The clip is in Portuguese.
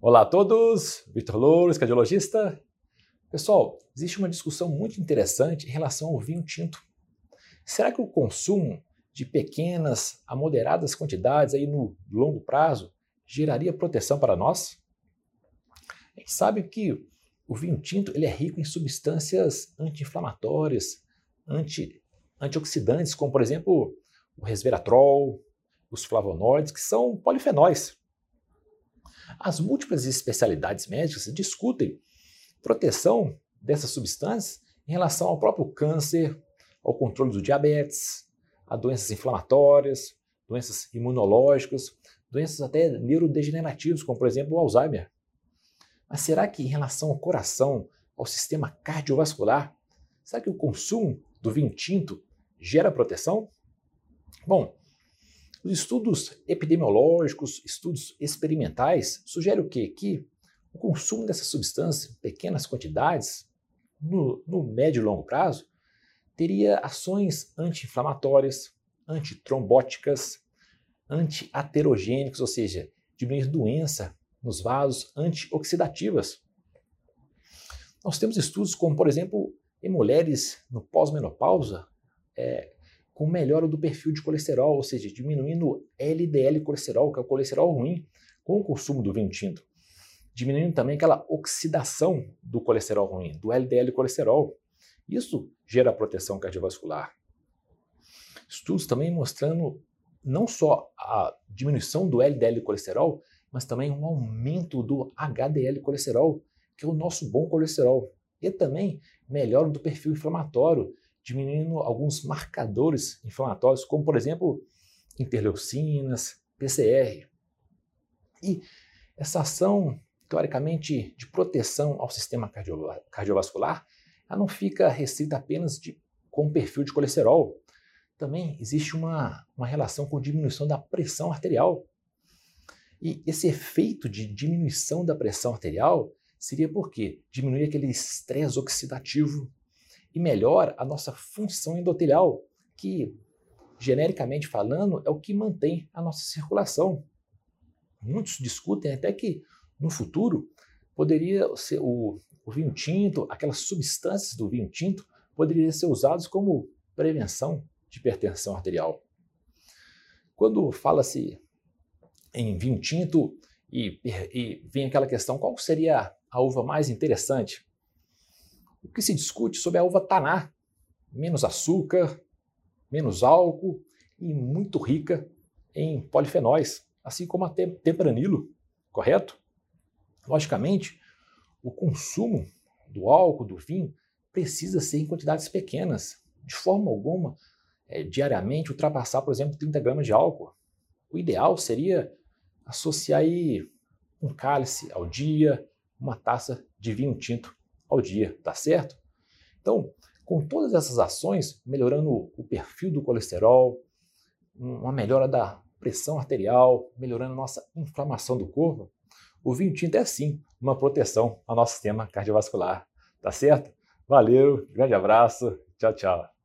Olá a todos, Vitor Louros, cardiologista. Pessoal, existe uma discussão muito interessante em relação ao vinho tinto. Será que o consumo de pequenas a moderadas quantidades aí no longo prazo geraria proteção para nós? A gente sabe que o vinho tinto ele é rico em substâncias anti-inflamatórias, anti, antioxidantes, como por exemplo o resveratrol, os flavonoides, que são polifenóis. As múltiplas especialidades médicas discutem proteção dessas substâncias em relação ao próprio câncer, ao controle do diabetes, a doenças inflamatórias, doenças imunológicas, doenças até neurodegenerativas, como por exemplo o Alzheimer. Mas será que em relação ao coração, ao sistema cardiovascular, será que o consumo do vinho tinto gera proteção? Bom, os estudos epidemiológicos, estudos experimentais, sugerem o quê? Que o consumo dessa substância, em pequenas quantidades, no, no médio e longo prazo, teria ações anti-inflamatórias, antitrombóticas, anti-aterogênicas, ou seja, diminuir doença nos vasos antioxidativas. Nós temos estudos como, por exemplo, em mulheres no pós-menopausa, é, com melhora do perfil de colesterol, ou seja, diminuindo LDL colesterol, que é o colesterol ruim, com o consumo do vinho tinto. Diminuindo também aquela oxidação do colesterol ruim, do LDL colesterol. Isso gera proteção cardiovascular. Estudos também mostrando não só a diminuição do LDL colesterol, mas também um aumento do HDL colesterol, que é o nosso bom colesterol. E também melhora do perfil inflamatório, diminuindo alguns marcadores inflamatórios, como por exemplo interleucinas, PCR. E essa ação, teoricamente, de proteção ao sistema cardiovascular, ela não fica restrita apenas de, com o perfil de colesterol. Também existe uma, uma relação com diminuição da pressão arterial. E esse efeito de diminuição da pressão arterial seria porque diminui aquele estresse oxidativo e melhora a nossa função endotelial, que, genericamente falando, é o que mantém a nossa circulação. Muitos discutem até que no futuro poderia ser o, o vinho tinto, aquelas substâncias do vinho tinto, poderiam ser usados como prevenção de hipertensão arterial. Quando fala-se em vinho tinto e, e, vem aquela questão, qual seria a uva mais interessante? O que se discute sobre a uva taná, menos açúcar, menos álcool e muito rica em polifenóis, assim como a tempranilo, correto? Logicamente, o consumo do álcool, do vinho, precisa ser em quantidades pequenas, de forma alguma, é, diariamente ultrapassar, por exemplo, 30 gramas de álcool. O ideal seria associar aí um cálice ao dia, uma taça de vinho tinto ao dia, tá certo? Então, com todas essas ações, melhorando o perfil do colesterol, uma melhora da pressão arterial, melhorando a nossa inflamação do corpo, o vinho tinto é sim uma proteção ao nosso sistema cardiovascular, tá certo? Valeu, grande abraço, tchau, tchau.